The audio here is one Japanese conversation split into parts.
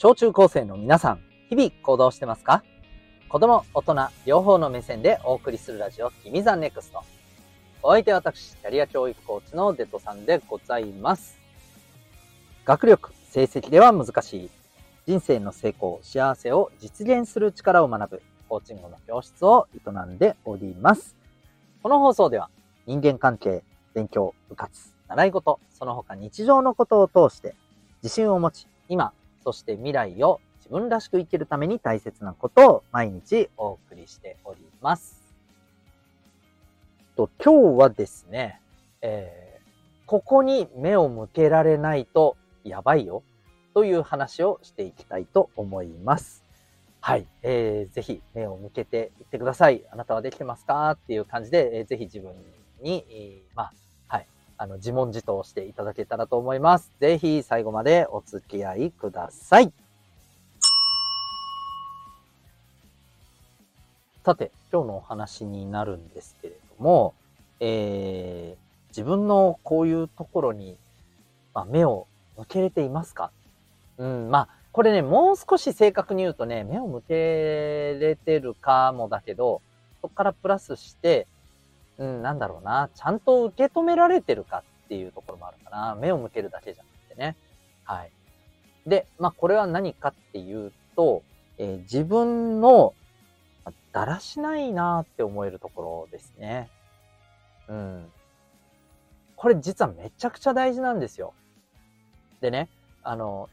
小中高生の皆さん、日々行動してますか？子供、大人、両方の目線でお送りするラジオ、君ザネクスト。お相手は私、キャリア教育コーチのデトさんでございます。学力、成績では難しい。人生の成功、幸せを実現する力を学ぶ、コーチングの教室を営んでおります。この放送では、人間関係、勉強、部活、習い事、その他日常のことを通して、自信を持ち、今、そして未来を自分らしく生きるために大切なことを毎日お送りしております。と今日はですね、えー、ここに目を向けられないとやばいよという話をしていきたいと思います。はい。えー、ぜひ目を向けていってください。あなたはできてますか？っていう感じで、えー、ぜひ自分に、えー、まあ、あの、自問自答していただけたらと思います。ぜひ最後までお付き合いください。さて、今日のお話になるんですけれども、えー、自分のこういうところに、まあ、目を向けれていますか？うん、まあ、これね、もう少し正確に言うとね、目を向けれてるかもだけど、そこからプラスして、うん、なんだろうな、ちゃんと受け止められてるかっていうところもあるかな。目を向けるだけじゃなくてね。はい。で、まあ、これは何かっていうと、えー、自分の、だらしないなーって思えるところですね。うん。これ実はめちゃくちゃ大事なんですよ。でね、あの、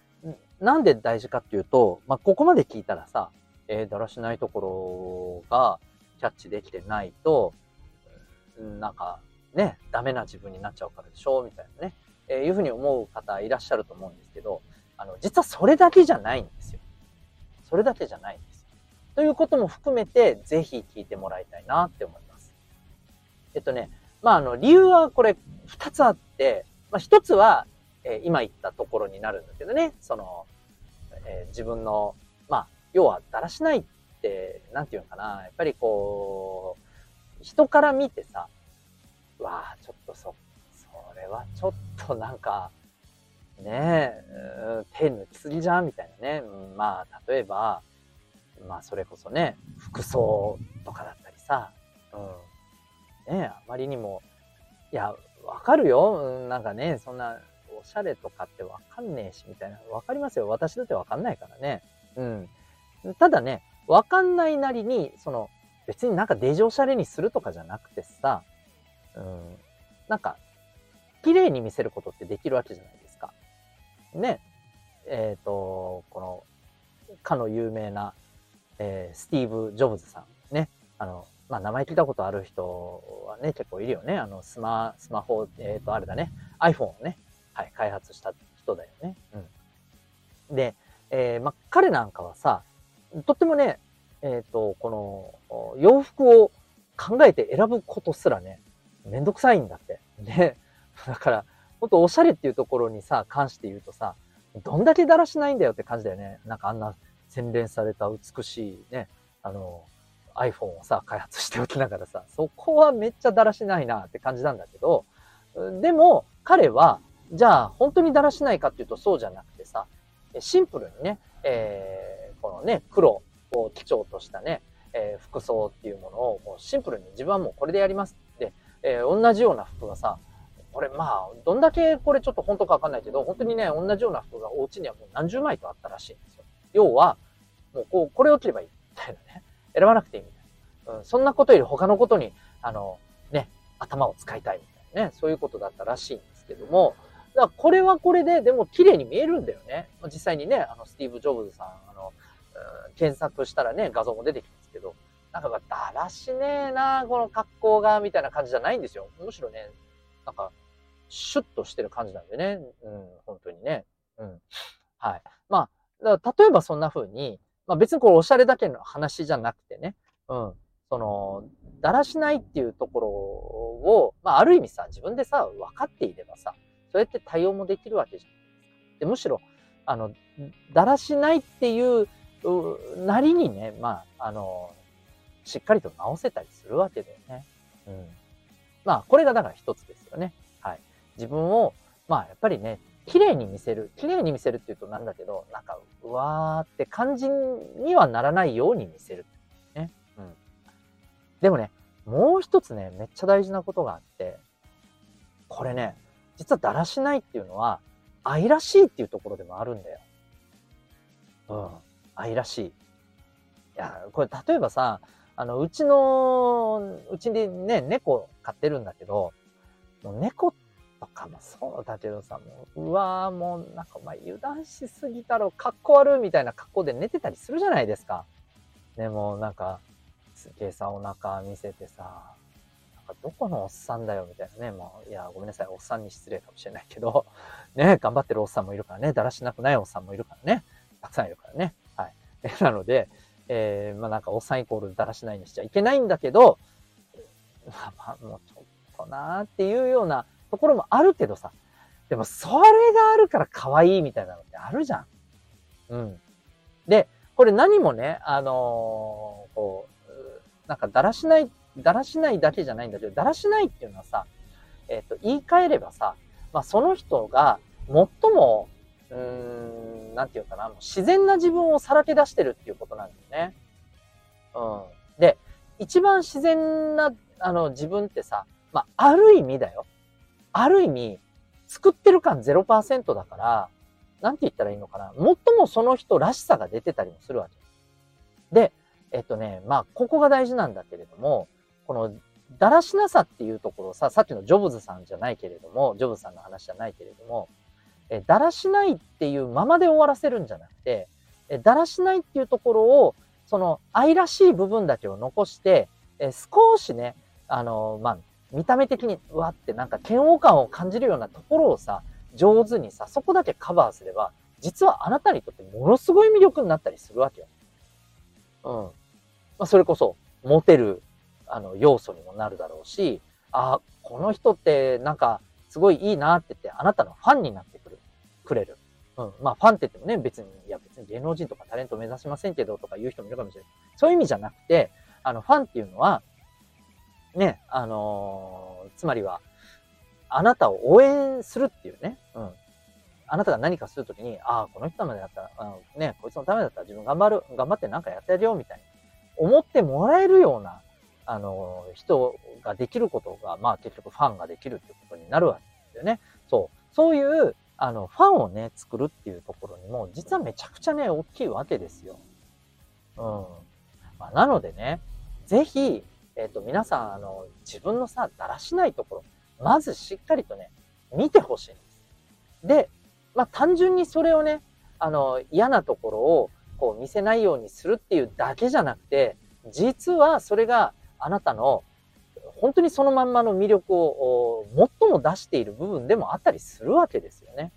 なんで大事かっていうと、まあ、ここまで聞いたらさ、えー、だらしないところがキャッチできてないと、なんかね、ダメな自分になっちゃうからでしょみたいなね、えー、いうふうに思う方いらっしゃると思うんですけど、あの、実はそれだけじゃないんですよ。それだけじゃないんですよ。ということも含めて、ぜひ聞いてもらいたいなって思います。えっとね、まあ、あの、理由はこれ二つあって、まあ、一つは、えー、今言ったところになるんだけどね、その、えー、自分の、まあ、要はだらしないって、なんていうのかな、やっぱりこう、人から見てさ、わあ、ちょっとそ、それはちょっとなんか、ねえ、手抜きすぎじゃんみたいなね。まあ、例えば、まあ、それこそね、服装とかだったりさ、うん。ねえ、あまりにも、いや、わかるよ。なんかね、そんな、おしゃれとかってわかんねえし、みたいな。わかりますよ。私だってわかんないからね。うん。ただね、わかんないなりに、その、別になんかデジおしゃれにするとかじゃなくてさ、うん、なんか、綺麗に見せることってできるわけじゃないですか。ね。えっ、ー、と、この、かの有名な、えー、スティーブ・ジョブズさん。ね。あの、まあ、名前聞いたことある人はね、結構いるよね。あの、スマ、スマホ、えっ、ー、と、あれだね。iPhone をね、はい、開発した人だよね。うん。で、えー、まあ、彼なんかはさ、とってもね、えっ、ー、と、この洋服を考えて選ぶことすらね、めんどくさいんだって。で、だから、ほんとおしゃれっていうところにさ、関して言うとさ、どんだけだらしないんだよって感じだよね。なんかあんな洗練された美しいね、あの、iPhone をさ、開発しておきながらさ、そこはめっちゃだらしないなって感じなんだけど、でも、彼は、じゃあ、本当にだらしないかっていうとそうじゃなくてさ、シンプルにね、えー、このね、黒、こう、基調としたね、えー、服装っていうものをもうシンプルに自分はもうこれでやりますって、えー、同じような服がさ、これまあ、どんだけこれちょっと本当かわかんないけど、本当にね、同じような服がお家にはもう何十枚とあったらしいんですよ。要は、もうこう、これを着ればいいみたいなね。選ばなくていいみたいな。うん、そんなことより他のことに、あの、ね、頭を使いたいみたいなね、そういうことだったらしいんですけども、だからこれはこれで、でも綺麗に見えるんだよね。実際にね、あの、スティーブ・ジョブズさ検索したらね、画像も出てきますけど、なんかだらしねえな、この格好が、みたいな感じじゃないんですよ。むしろね、なんか、シュッとしてる感じなんでね。うん、本当にね。うん。はい。まあ、例えばそんな風に、まあ別にこれおしゃれだけの話じゃなくてね、うん。その、だらしないっていうところを、まあある意味さ、自分でさ、分かっていればさ、そうやって対応もできるわけじゃないですか。で、むしろ、あの、だらしないっていうなりにね、まあ、あの、しっかりと直せたりするわけだよね。うん。まあ、これがだから一つですよね。はい。自分を、まあ、やっぱりね、綺麗に見せる。綺麗に見せるって言うとなんだけど、なんか、うわーって感じにはならないように見せる。ね。うん。でもね、もう一つね、めっちゃ大事なことがあって、これね、実はだらしないっていうのは、愛らしいっていうところでもあるんだよ。うん。愛らしい。いや、これ例えばさ、あの、うちの、うちでね、猫飼ってるんだけど、もう猫とかもそうだけどさ、もう、うわーもうなんかお前油断しすぎたろ、かっこ悪いみたいな格好で寝てたりするじゃないですか。でもなんか、すげえさ、お腹見せてさ、なんかどこのおっさんだよみたいなね。もう、いや、ごめんなさい、おっさんに失礼かもしれないけど、ね、頑張ってるおっさんもいるからね、だらしなくないおっさんもいるからね、たくさんいるからね。なので、えー、まあなんかおっさんイコールだらしないにしちゃいけないんだけど、まあまあもうちょっとなーっていうようなところもあるけどさ、でもそれがあるから可愛いみたいなのってあるじゃん。うん。で、これ何もね、あのー、こう、なんかだらしない、だらしないだけじゃないんだけど、だらしないっていうのはさ、えっ、ー、と、言い換えればさ、まあその人が最も、うーん、なんていうかな、もう自然な自分をさらけ出してるっていうことなんだよね。うん。で、一番自然な、あの、自分ってさ、まあ、ある意味だよ。ある意味、作ってる感0%だから、なんて言ったらいいのかな。最もその人らしさが出てたりもするわけ。で、えっとね、まあ、ここが大事なんだけれども、この、だらしなさっていうところさ、さっきのジョブズさんじゃないけれども、ジョブズさんの話じゃないけれども、え、だらしないっていうままで終わらせるんじゃなくて、え、だらしないっていうところを、その愛らしい部分だけを残して、え、少しね、あの、まあ、見た目的に、うわってなんか嫌悪感を感じるようなところをさ、上手にさ、そこだけカバーすれば、実はあなたにとってものすごい魅力になったりするわけよ。うん。まあ、それこそ、モテる、あの、要素にもなるだろうし、あ、この人ってなんか、すごいいいなって言って、あなたのファンになってくれる。うん。まあ、ファンって言ってもね、別に、いや別に芸能人とかタレント目指しませんけど、とか言う人もいるかもしれない。そういう意味じゃなくて、あの、ファンっていうのは、ね、あのー、つまりは、あなたを応援するっていうね、うん。あなたが何かするときに、ああ、この人のためだったら、あのね、こいつのためだったら自分頑張る、頑張って何かやってやるよ、みたいに思ってもらえるような、あのー、人ができることが、まあ結局ファンができるってことになるわけですよね。そう。そういう、あの、ファンをね、作るっていうところにも、実はめちゃくちゃね、大きいわけですよ。うん。まあ、なのでね、ぜひ、えっ、ー、と、皆さん、あの、自分のさ、だらしないところ、まずしっかりとね、見てほしいんです。で、まあ、単純にそれをね、あの、嫌なところを、こう、見せないようにするっていうだけじゃなくて、実はそれがあなたの、本当にそのまんまの魅力を最も出している部分でもあったりするわけですよね。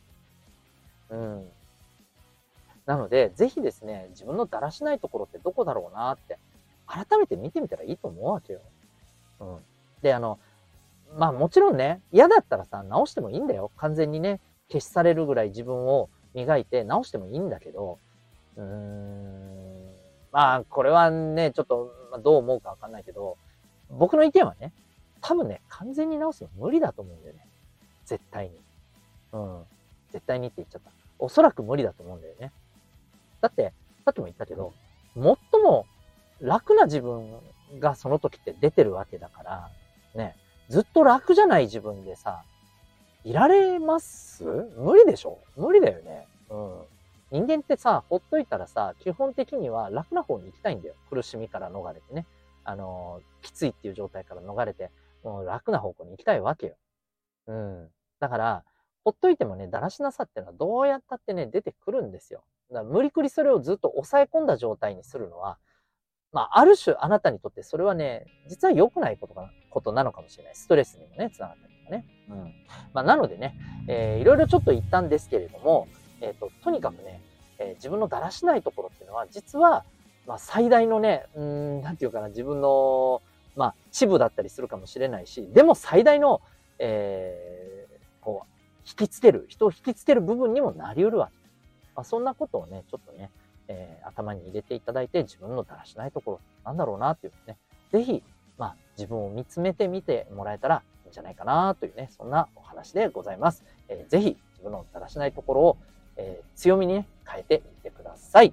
うん。なので、ぜひですね、自分のだらしないところってどこだろうなって改めて見てみたらいいと思うわけよ。うん。で、あの、まあもちろんね、嫌だったらさ、直してもいいんだよ。完全にね、消しされるぐらい自分を磨いて直してもいいんだけど、うーん、まあこれはね、ちょっと、どう思うかわかんないけど、僕の意見はね、多分ね、完全に直すの無理だと思うんだよね。絶対に。うん。絶対にって言っちゃった。おそらく無理だと思うんだよね。だって、さっきも言ったけど、最も楽な自分がその時って出てるわけだから、ね、ずっと楽じゃない自分でさ、いられます？無理でしょ？無理だよね。うん。人間ってさ、ほっといたらさ、基本的には楽な方に行きたいんだよ。苦しみから逃れてね。あの、きついっていう状態から逃れて、もう楽な方向に行きたいわけよ。うん。だから、ほっといてもね、だらしなさってのはどうやったってね、出てくるんですよ。だから無理くりそれをずっと抑え込んだ状態にするのは、まあ、ある種あなたにとってそれはね、実は良くないことかことなのかもしれない。ストレスにもね、つながったりとかね。うん。まあ、なのでね、えー、いろいろちょっと言ったんですけれども、えっ、ー、と、とにかくね、えー、自分のだらしないところっていうのは、実は、まあ、最大のね、うん、なんていうかな、自分の、まあ、チブだったりするかもしれないし、でも最大の、えー、こう、引きつける、人を引きつける部分にもなり得るわけ。まあ、そんなことをね、ちょっとね、えー、頭に入れていただいて、自分のだらしないところ、なんだろうなっていうね、ぜひ、まあ、自分を見つめてみてもらえたらいいんじゃないかなというね、そんなお話でございます。えー、ぜひ、自分のだらしないところを、えー、強みにね、変えていってください。